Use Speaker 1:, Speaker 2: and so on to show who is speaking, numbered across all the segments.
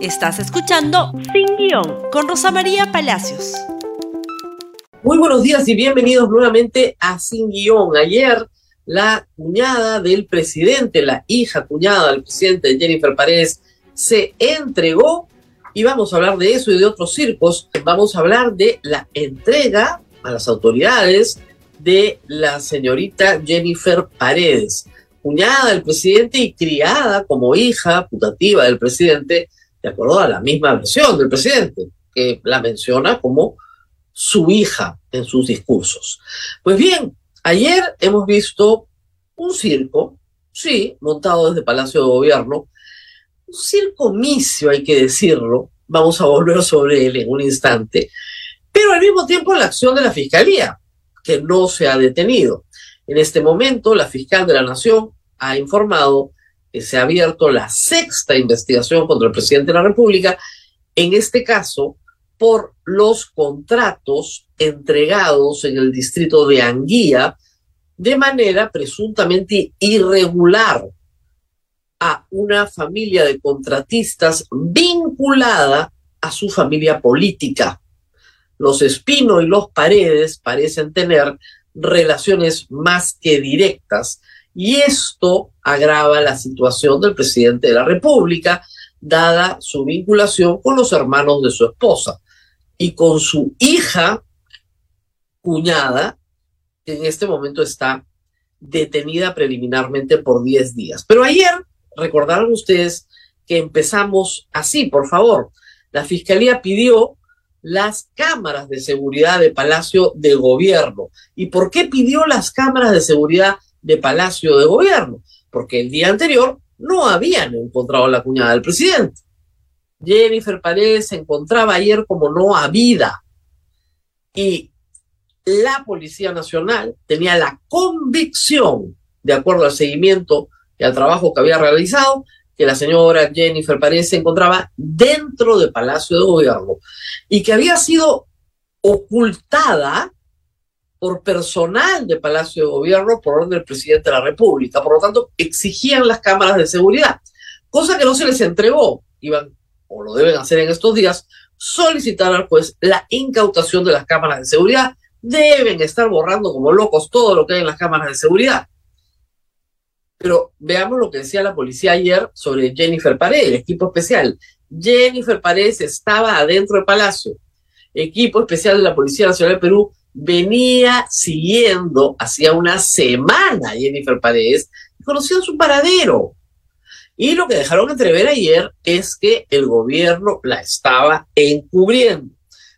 Speaker 1: Estás escuchando Sin Guión con Rosa María Palacios.
Speaker 2: Muy buenos días y bienvenidos nuevamente a Sin Guión. Ayer la cuñada del presidente, la hija cuñada del presidente Jennifer Paredes, se entregó y vamos a hablar de eso y de otros circos. Vamos a hablar de la entrega a las autoridades de la señorita Jennifer Paredes, cuñada del presidente y criada como hija putativa del presidente de acuerdo a la misma versión del presidente, que la menciona como su hija en sus discursos. Pues bien, ayer hemos visto un circo, sí, montado desde Palacio de Gobierno, un circo misio, hay que decirlo, vamos a volver sobre él en un instante, pero al mismo tiempo la acción de la Fiscalía, que no se ha detenido. En este momento, la fiscal de la Nación ha informado se ha abierto la sexta investigación contra el presidente de la República, en este caso por los contratos entregados en el distrito de Anguía de manera presuntamente irregular a una familia de contratistas vinculada a su familia política. Los Espino y los Paredes parecen tener relaciones más que directas y esto agrava la situación del presidente de la República, dada su vinculación con los hermanos de su esposa y con su hija cuñada, que en este momento está detenida preliminarmente por 10 días. Pero ayer, recordaron ustedes que empezamos así, por favor. La Fiscalía pidió las cámaras de seguridad de Palacio de Gobierno. ¿Y por qué pidió las cámaras de seguridad de Palacio de Gobierno? Porque el día anterior no habían encontrado a la cuñada del presidente. Jennifer Paredes se encontraba ayer como no habida. Y la Policía Nacional tenía la convicción, de acuerdo al seguimiento y al trabajo que había realizado, que la señora Jennifer Paredes se encontraba dentro del Palacio de Gobierno y que había sido ocultada por personal de Palacio de Gobierno por orden del presidente de la República. Por lo tanto, exigían las cámaras de seguridad, cosa que no se les entregó. Iban, o lo deben hacer en estos días, solicitar al juez la incautación de las cámaras de seguridad. Deben estar borrando como locos todo lo que hay en las cámaras de seguridad. Pero veamos lo que decía la policía ayer sobre Jennifer Paredes, equipo especial. Jennifer Paredes estaba adentro del palacio. Equipo especial de la Policía Nacional de Perú venía siguiendo hacía una semana Jennifer Paredes y conocía su paradero. Y lo que dejaron entrever ayer es que el gobierno la estaba encubriendo.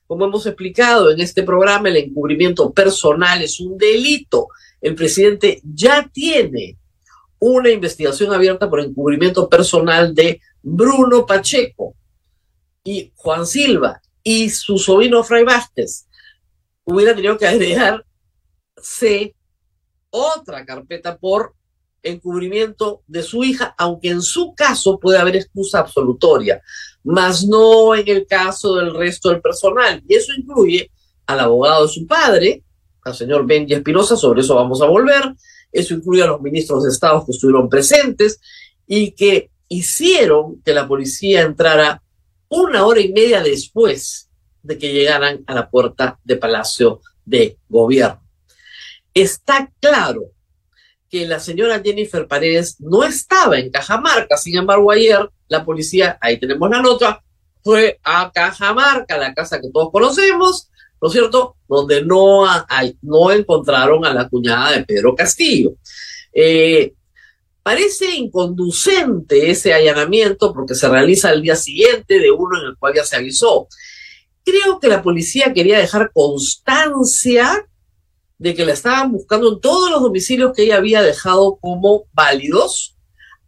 Speaker 2: Como hemos explicado en este programa, el encubrimiento personal es un delito. El presidente ya tiene una investigación abierta por encubrimiento personal de Bruno Pacheco y Juan Silva y su sobrino Fray Vázquez hubiera tenido que agregarse otra carpeta por encubrimiento de su hija, aunque en su caso puede haber excusa absolutoria, mas no en el caso del resto del personal. Y eso incluye al abogado de su padre, al señor Benji Espinosa, sobre eso vamos a volver. Eso incluye a los ministros de Estado que estuvieron presentes y que hicieron que la policía entrara una hora y media después de que llegaran a la puerta de Palacio de Gobierno. Está claro que la señora Jennifer Paredes no estaba en Cajamarca, sin embargo ayer la policía, ahí tenemos la nota, fue a Cajamarca, la casa que todos conocemos, ¿no es cierto? Donde no, no encontraron a la cuñada de Pedro Castillo. Eh, parece inconducente ese allanamiento porque se realiza el día siguiente de uno en el cual ya se avisó. Creo que la policía quería dejar constancia de que la estaban buscando en todos los domicilios que ella había dejado como válidos,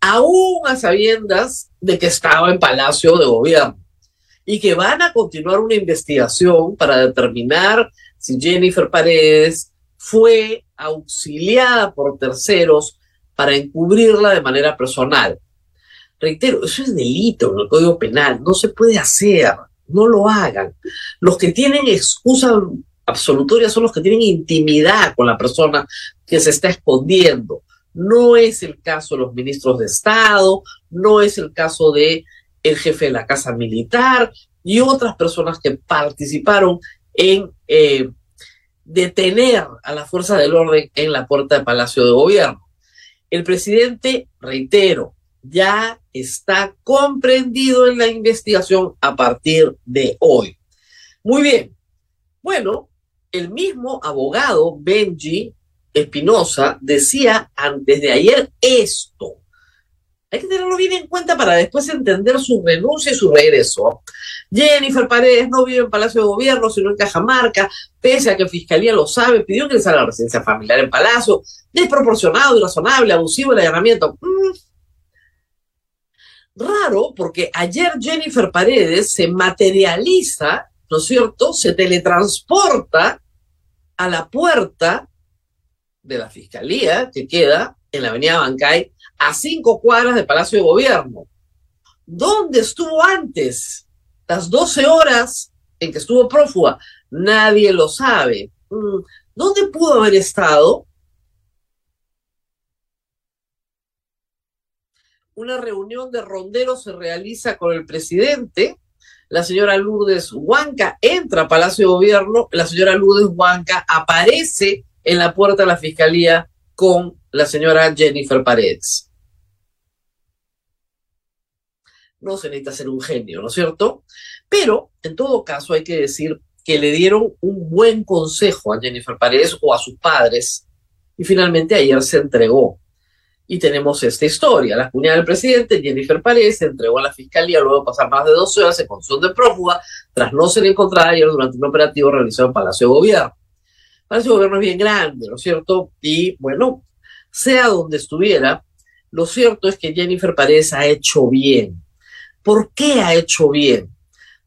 Speaker 2: aún a sabiendas de que estaba en Palacio de Gobierno, y que van a continuar una investigación para determinar si Jennifer Paredes fue auxiliada por terceros para encubrirla de manera personal. Reitero, eso es delito en el Código Penal, no se puede hacer no lo hagan. Los que tienen excusa absolutoria son los que tienen intimidad con la persona que se está escondiendo. No es el caso de los ministros de Estado, no es el caso de el jefe de la Casa Militar y otras personas que participaron en eh, detener a la fuerza del orden en la puerta del Palacio de Gobierno. El presidente, reitero, ya está comprendido en la investigación a partir de hoy. Muy bien. Bueno, el mismo abogado Benji Espinosa decía antes de ayer esto. Hay que tenerlo bien en cuenta para después entender su renuncia y su regreso. Jennifer Paredes no vive en Palacio de Gobierno, sino en Cajamarca, pese a que Fiscalía lo sabe, pidió que a la residencia familiar en Palacio. Desproporcionado, irrazonable, abusivo el allanamiento. Mm. Raro, porque ayer Jennifer Paredes se materializa, ¿no es cierto? Se teletransporta a la puerta de la Fiscalía, que queda en la avenida Bancay, a cinco cuadras del Palacio de Gobierno. ¿Dónde estuvo antes? Las 12 horas en que estuvo prófuga. Nadie lo sabe. Mm, ¿Dónde pudo haber estado? Una reunión de ronderos se realiza con el presidente. La señora Lourdes Huanca entra a Palacio de Gobierno. La señora Lourdes Huanca aparece en la puerta de la fiscalía con la señora Jennifer Paredes. No se necesita ser un genio, ¿no es cierto? Pero, en todo caso, hay que decir que le dieron un buen consejo a Jennifer Paredes o a sus padres y finalmente ayer se entregó. Y tenemos esta historia. La cuñada del presidente, Jennifer Paredes, se entregó a la fiscalía luego de pasar más de 12 horas en condición de prófuga tras no ser encontrada ayer durante un operativo realizado en Palacio de Gobierno. Palacio de Gobierno es bien grande, ¿no es cierto? Y bueno, sea donde estuviera, lo cierto es que Jennifer Paredes ha hecho bien. ¿Por qué ha hecho bien?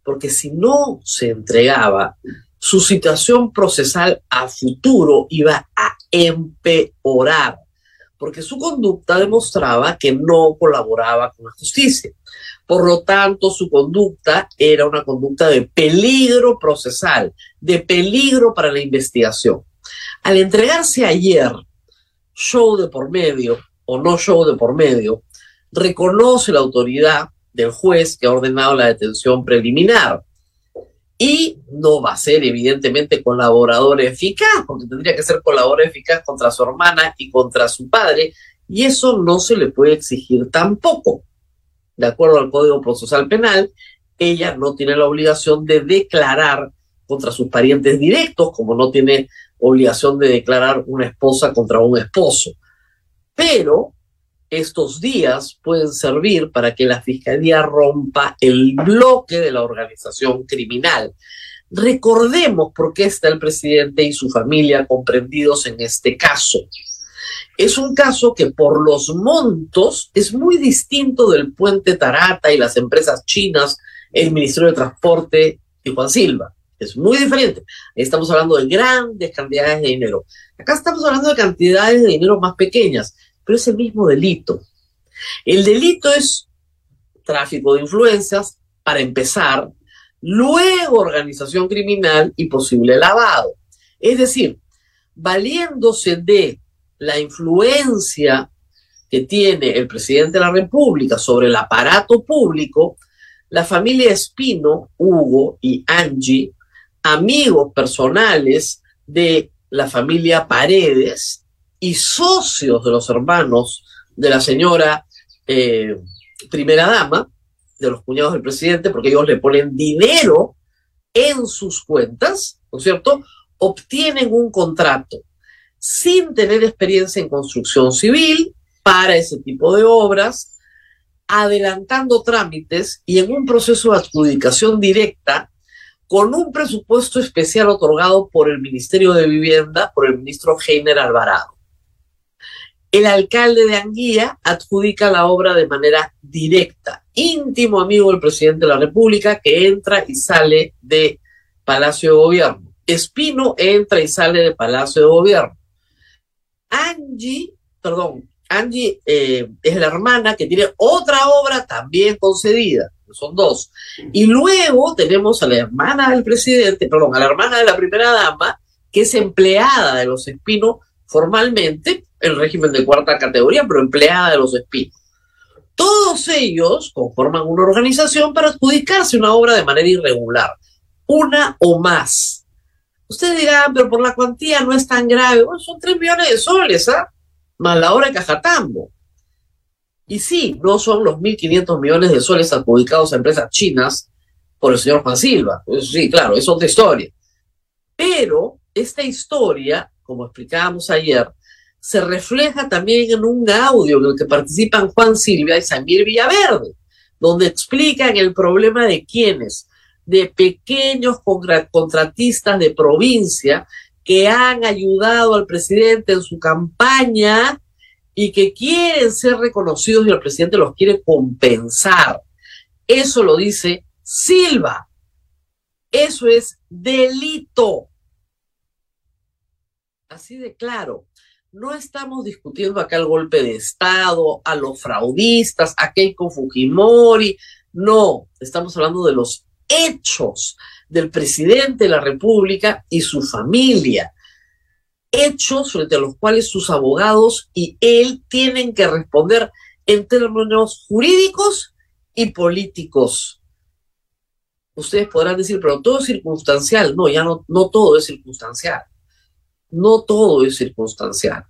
Speaker 2: Porque si no se entregaba, su situación procesal a futuro iba a empeorar, porque su conducta demostraba que no colaboraba con la justicia. Por lo tanto, su conducta era una conducta de peligro procesal, de peligro para la investigación. Al entregarse ayer, show de por medio o no show de por medio, reconoce la autoridad del juez que ha ordenado la detención preliminar. Y no va a ser evidentemente colaborador eficaz, porque tendría que ser colaborador eficaz contra su hermana y contra su padre, y eso no se le puede exigir tampoco de acuerdo al Código Procesal Penal, ella no tiene la obligación de declarar contra sus parientes directos, como no tiene obligación de declarar una esposa contra un esposo. Pero estos días pueden servir para que la Fiscalía rompa el bloque de la organización criminal. Recordemos por qué está el presidente y su familia comprendidos en este caso. Es un caso que por los montos es muy distinto del puente Tarata y las empresas chinas, el Ministerio de Transporte y Juan Silva. Es muy diferente. Estamos hablando de grandes cantidades de dinero. Acá estamos hablando de cantidades de dinero más pequeñas, pero es el mismo delito. El delito es tráfico de influencias, para empezar, luego organización criminal y posible lavado. Es decir, valiéndose de la influencia que tiene el presidente de la República sobre el aparato público, la familia Espino, Hugo y Angie, amigos personales de la familia Paredes y socios de los hermanos de la señora eh, primera dama, de los cuñados del presidente, porque ellos le ponen dinero en sus cuentas, ¿no es cierto? Obtienen un contrato sin tener experiencia en construcción civil para ese tipo de obras, adelantando trámites y en un proceso de adjudicación directa con un presupuesto especial otorgado por el Ministerio de Vivienda, por el ministro Heiner Alvarado. El alcalde de Anguía adjudica la obra de manera directa, íntimo amigo del presidente de la República que entra y sale de Palacio de Gobierno. Espino entra y sale de Palacio de Gobierno. Angie, perdón, Angie eh, es la hermana que tiene otra obra también concedida, son dos. Y luego tenemos a la hermana del presidente, perdón, a la hermana de la primera dama, que es empleada de los Espinos formalmente, el régimen de cuarta categoría, pero empleada de los Espinos. Todos ellos conforman una organización para adjudicarse una obra de manera irregular, una o más. Ustedes dirán, pero por la cuantía no es tan grave. Bueno, son 3 millones de soles, ¿ah? Más la obra de Cajatambo. Y sí, no son los 1.500 millones de soles adjudicados a empresas chinas por el señor Juan Silva. Sí, claro, es otra historia. Pero esta historia, como explicábamos ayer, se refleja también en un audio en el que participan Juan Silva y Samir Villaverde, donde explican el problema de quienes, de pequeños contratistas de provincia que han ayudado al presidente en su campaña y que quieren ser reconocidos y el presidente los quiere compensar. Eso lo dice Silva. Eso es delito. Así de claro. No estamos discutiendo acá el golpe de Estado, a los fraudistas, a Keiko Fujimori. No, estamos hablando de los hechos del presidente de la República y su familia. Hechos frente a los cuales sus abogados y él tienen que responder en términos jurídicos y políticos. Ustedes podrán decir, pero todo es circunstancial. No, ya no, no todo es circunstancial. No todo es circunstancial.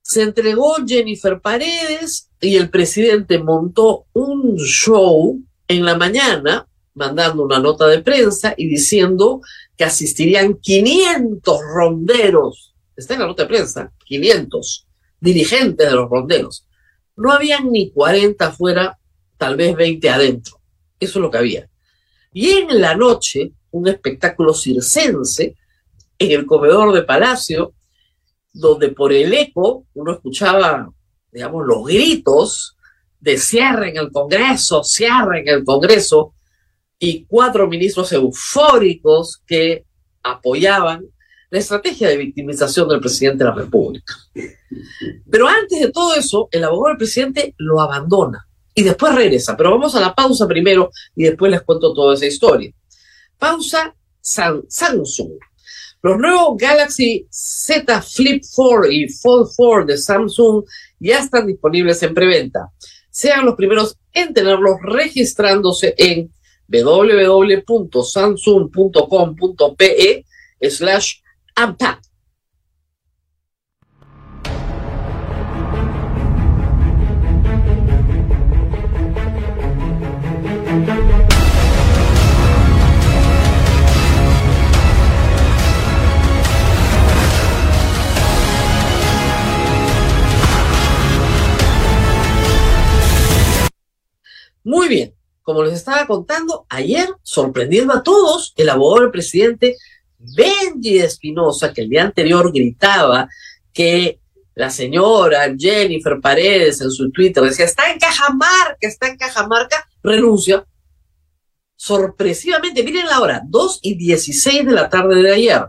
Speaker 2: Se entregó Jennifer Paredes y el presidente montó un show en la mañana, mandando una nota de prensa y diciendo que asistirían 500 ronderos. Está en la nota de prensa, 500 dirigentes de los ronderos. No habían ni 40 afuera, tal vez 20 adentro. Eso es lo que había. Y en la noche, un espectáculo circense en el comedor de Palacio, donde por el eco uno escuchaba, digamos, los gritos de cierre en el Congreso, cierre en el Congreso, y cuatro ministros eufóricos que apoyaban la estrategia de victimización del presidente de la República. Pero antes de todo eso, el abogado del presidente lo abandona y después regresa. Pero vamos a la pausa primero y después les cuento toda esa historia. Pausa Samsung. Los nuevos Galaxy Z Flip 4 y Fold 4 de Samsung ya están disponibles en preventa. Sean los primeros en tenerlos registrándose en www.samsung.com.pe slash unpack. Muy bien, como les estaba contando, ayer, sorprendiendo a todos, el abogado del presidente Benji Espinosa, que el día anterior gritaba que la señora Jennifer Paredes en su Twitter decía, está en Cajamarca, está en Cajamarca, renuncia. Sorpresivamente, miren la hora, 2 y 16 de la tarde de ayer.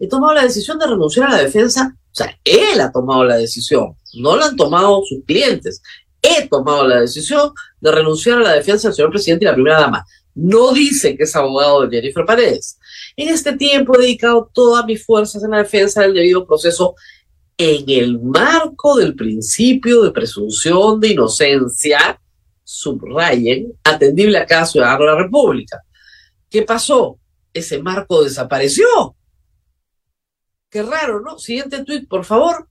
Speaker 2: He tomado la decisión de renunciar a la defensa, o sea, él ha tomado la decisión, no la han tomado sus clientes he tomado la decisión de renunciar a la defensa del señor presidente y la primera dama. No dice que es abogado de Jennifer Paredes. En este tiempo he dedicado todas mis fuerzas en la defensa del debido proceso en el marco del principio de presunción de inocencia, subrayen, atendible a cada ciudadano de la República. ¿Qué pasó? Ese marco desapareció. Qué raro, ¿no? Siguiente tuit, por favor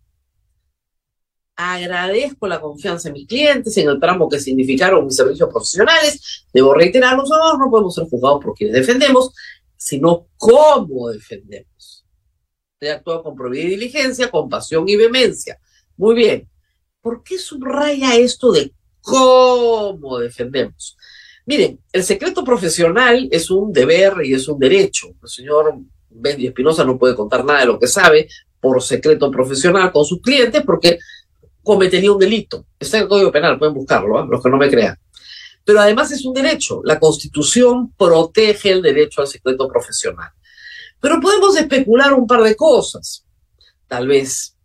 Speaker 2: agradezco la confianza en mis clientes, en el tramo que significaron mis servicios profesionales. Debo reiterar, abogados no podemos ser juzgados por quienes defendemos, sino cómo defendemos. He actuado con probidad y diligencia, con pasión y vehemencia. Muy bien. ¿Por qué subraya esto de cómo defendemos? Miren, el secreto profesional es un deber y es un derecho. El señor Bendy Espinosa no puede contar nada de lo que sabe por secreto profesional con sus clientes porque cometería un delito. Está en el Código Penal, pueden buscarlo, ¿ah? los que no me crean. Pero además es un derecho. La Constitución protege el derecho al secreto profesional. Pero podemos especular un par de cosas. Tal vez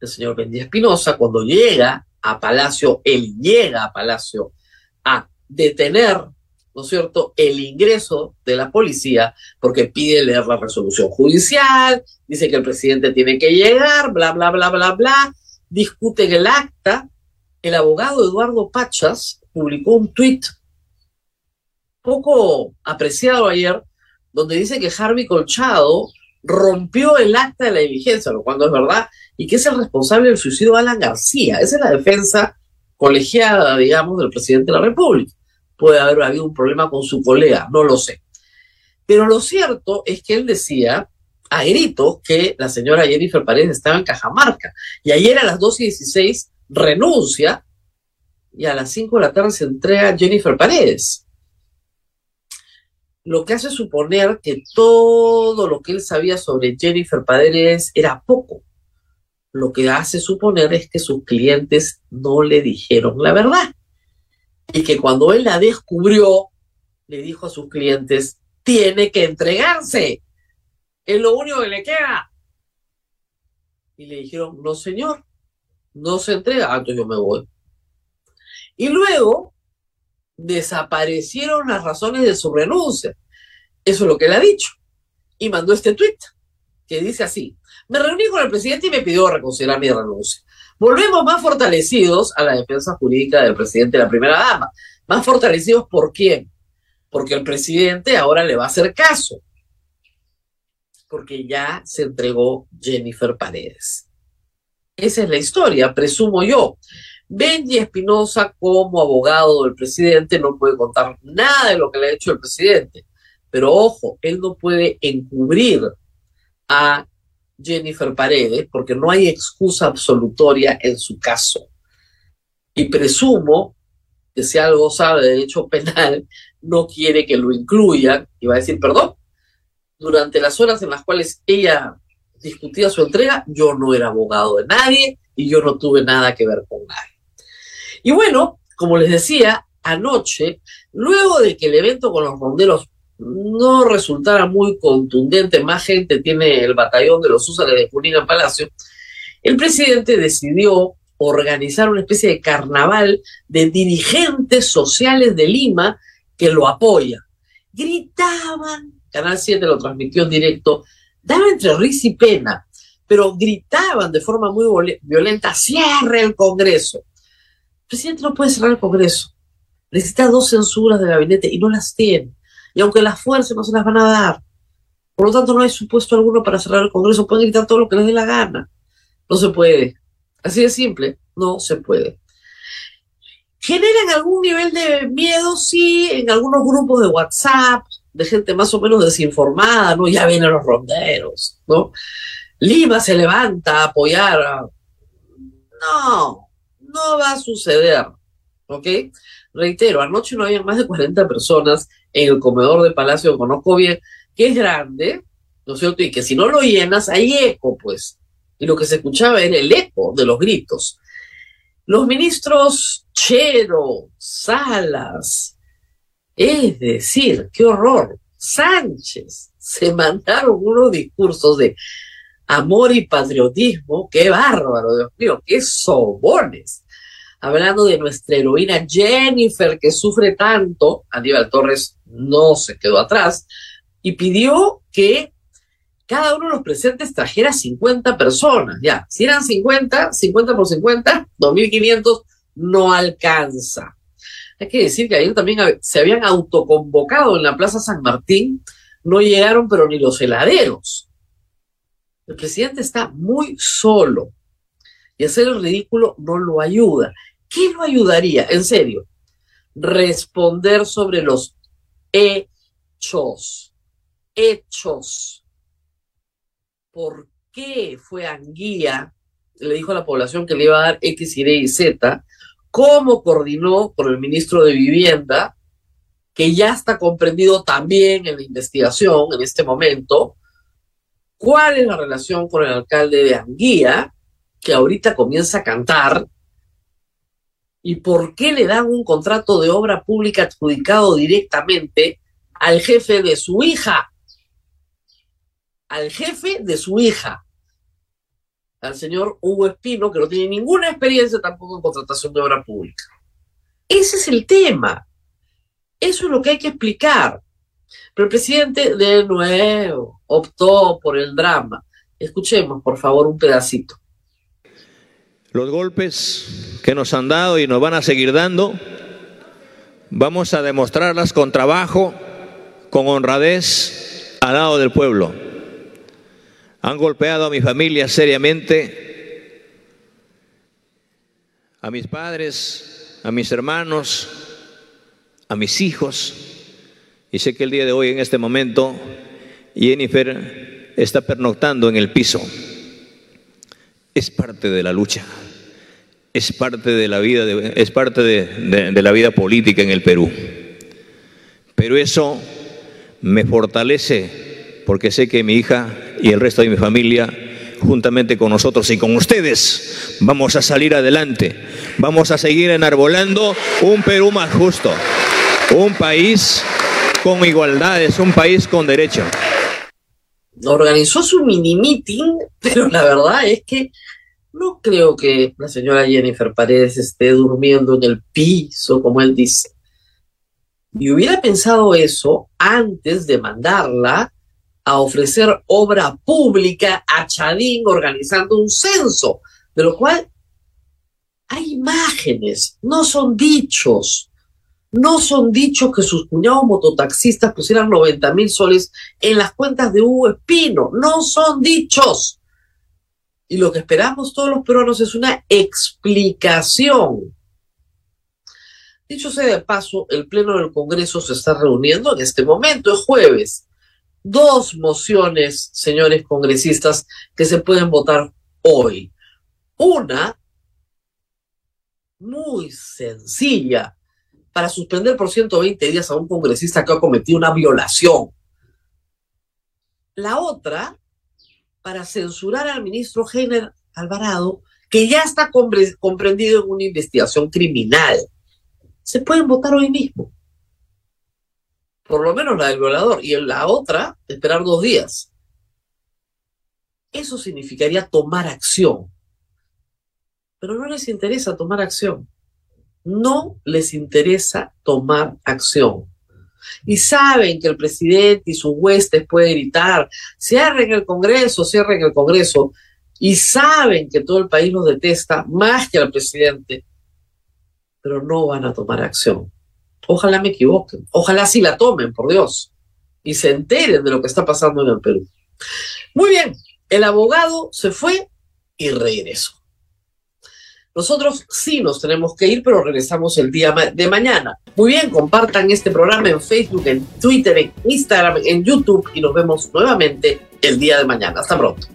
Speaker 2: el señor Bendía Espinosa, cuando llega a Palacio, él llega a Palacio a detener, ¿no es cierto?, el ingreso de la policía, porque pide leer la resolución judicial, dice que el presidente tiene que llegar, bla, bla, bla, bla, bla, discuten el acta, el abogado Eduardo Pachas publicó un tuit poco apreciado ayer, donde dice que Harvey Colchado rompió el acta de la diligencia, lo cual no es verdad, y que es el responsable del suicidio de Alan García. Esa es la defensa colegiada, digamos, del presidente de la República. Puede haber habido un problema con su colega, no lo sé. Pero lo cierto es que él decía a gritos que la señora Jennifer Paredes estaba en Cajamarca. Y ayer a las 2 y 16 renuncia y a las 5 de la tarde se entrega Jennifer Paredes lo que hace suponer que todo lo que él sabía sobre Jennifer Paredes era poco. Lo que hace suponer es que sus clientes no le dijeron la verdad. Y que cuando él la descubrió, le dijo a sus clientes, tiene que entregarse. Es lo único que le queda. Y le dijeron, no señor, no se entrega. Ah, entonces yo me voy. Y luego desaparecieron las razones de su renuncia. Eso es lo que él ha dicho. Y mandó este tuit que dice así, me reuní con el presidente y me pidió reconsiderar mi renuncia. Volvemos más fortalecidos a la defensa jurídica del presidente y la primera dama. Más fortalecidos por quién? Porque el presidente ahora le va a hacer caso. Porque ya se entregó Jennifer Paredes. Esa es la historia, presumo yo. Benji Espinosa, como abogado del presidente, no puede contar nada de lo que le ha hecho el presidente. Pero ojo, él no puede encubrir a Jennifer Paredes porque no hay excusa absolutoria en su caso. Y presumo que si algo sabe de derecho penal, no quiere que lo incluyan y va a decir, perdón, durante las horas en las cuales ella discutía su entrega, yo no era abogado de nadie y yo no tuve nada que ver con nadie. Y bueno, como les decía, anoche, luego de que el evento con los ronderos no resultara muy contundente, más gente tiene el batallón de los Úsares de Junín Palacio, el presidente decidió organizar una especie de carnaval de dirigentes sociales de Lima que lo apoyan. Gritaban, Canal 7 lo transmitió en directo, daba entre risa y pena, pero gritaban de forma muy violenta, cierre el Congreso. El presidente no puede cerrar el Congreso. Necesita dos censuras de gabinete y no las tiene. Y aunque las fuerzas no se las van a dar, por lo tanto no hay supuesto alguno para cerrar el Congreso. Pueden gritar todo lo que les dé la gana. No se puede. Así de simple, no se puede. ¿Generan algún nivel de miedo? Sí, en algunos grupos de WhatsApp, de gente más o menos desinformada, ¿no? Ya vienen los ronderos, ¿no? Lima se levanta a apoyar. No, no va a suceder, ¿ok? Reitero, anoche no había más de 40 personas en el comedor de Palacio, conozco bien, que es grande, ¿no es cierto? Y que si no lo llenas, hay eco, pues. Y lo que se escuchaba era el eco de los gritos. Los ministros Chero, Salas, es decir, qué horror, Sánchez, se mandaron unos discursos de amor y patriotismo, qué bárbaro, Dios mío, qué sobones hablando de nuestra heroína Jennifer, que sufre tanto, Aníbal Torres no se quedó atrás, y pidió que cada uno de los presentes trajera 50 personas. Ya, si eran 50, 50 por 50, 2.500 no alcanza. Hay que decir que ayer también se habían autoconvocado en la Plaza San Martín, no llegaron pero ni los heladeros. El presidente está muy solo y hacer el ridículo no lo ayuda. ¿Qué lo ayudaría? En serio, responder sobre los hechos. Hechos. ¿Por qué fue Anguía? Le dijo a la población que le iba a dar X, Y y Z. ¿Cómo coordinó con el ministro de Vivienda? Que ya está comprendido también en la investigación en este momento. ¿Cuál es la relación con el alcalde de Anguía? Que ahorita comienza a cantar ¿Y por qué le dan un contrato de obra pública adjudicado directamente al jefe de su hija? Al jefe de su hija, al señor Hugo Espino, que no tiene ninguna experiencia tampoco en contratación de obra pública. Ese es el tema. Eso es lo que hay que explicar. Pero el presidente de nuevo optó por el drama. Escuchemos, por favor, un pedacito.
Speaker 3: los golpes que nos han dado y nos van a seguir dando, vamos a demostrarlas con trabajo, con honradez, al lado del pueblo. Han golpeado a mi familia seriamente, a mis padres, a mis hermanos, a mis hijos. Y sé que el día de hoy, en este momento, Jennifer está pernoctando en el piso. Es parte de la lucha, es parte de la vida, es parte de, de la vida política en el Perú. Pero eso me fortalece porque sé que mi hija y el resto de mi familia, juntamente con nosotros y con ustedes, vamos a salir adelante. Vamos a seguir enarbolando un Perú más justo, un país con igualdades, un país con derecho.
Speaker 2: Organizó su mini meeting, pero la verdad es que no creo que la señora Jennifer Paredes esté durmiendo en el piso, como él dice. Y hubiera pensado eso antes de mandarla a ofrecer obra pública a Chadín organizando un censo, de lo cual hay imágenes, no son dichos. No son dichos que sus cuñados mototaxistas pusieran 90 mil soles en las cuentas de Hugo Espino. No son dichos. Y lo que esperamos todos los peruanos es una explicación. Dicho sea de paso, el Pleno del Congreso se está reuniendo en este momento, es jueves dos mociones, señores congresistas, que se pueden votar hoy. Una, muy sencilla, para suspender por 120 días a un congresista que ha cometido una violación. La otra, para censurar al ministro Heiner Alvarado, que ya está comprendido en una investigación criminal. Se pueden votar hoy mismo por lo menos la del violador, y en la otra, esperar dos días. Eso significaría tomar acción. Pero no les interesa tomar acción. No les interesa tomar acción. Y saben que el presidente y sus huestes pueden gritar, cierren el Congreso, cierren el Congreso. Y saben que todo el país los detesta más que al presidente, pero no van a tomar acción. Ojalá me equivoquen. Ojalá sí la tomen, por Dios. Y se enteren de lo que está pasando en el Perú. Muy bien, el abogado se fue y regresó. Nosotros sí nos tenemos que ir, pero regresamos el día de mañana. Muy bien, compartan este programa en Facebook, en Twitter, en Instagram, en YouTube y nos vemos nuevamente el día de mañana. Hasta pronto.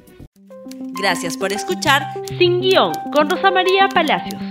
Speaker 1: Gracias por escuchar Sin Guión con Rosa María Palacios.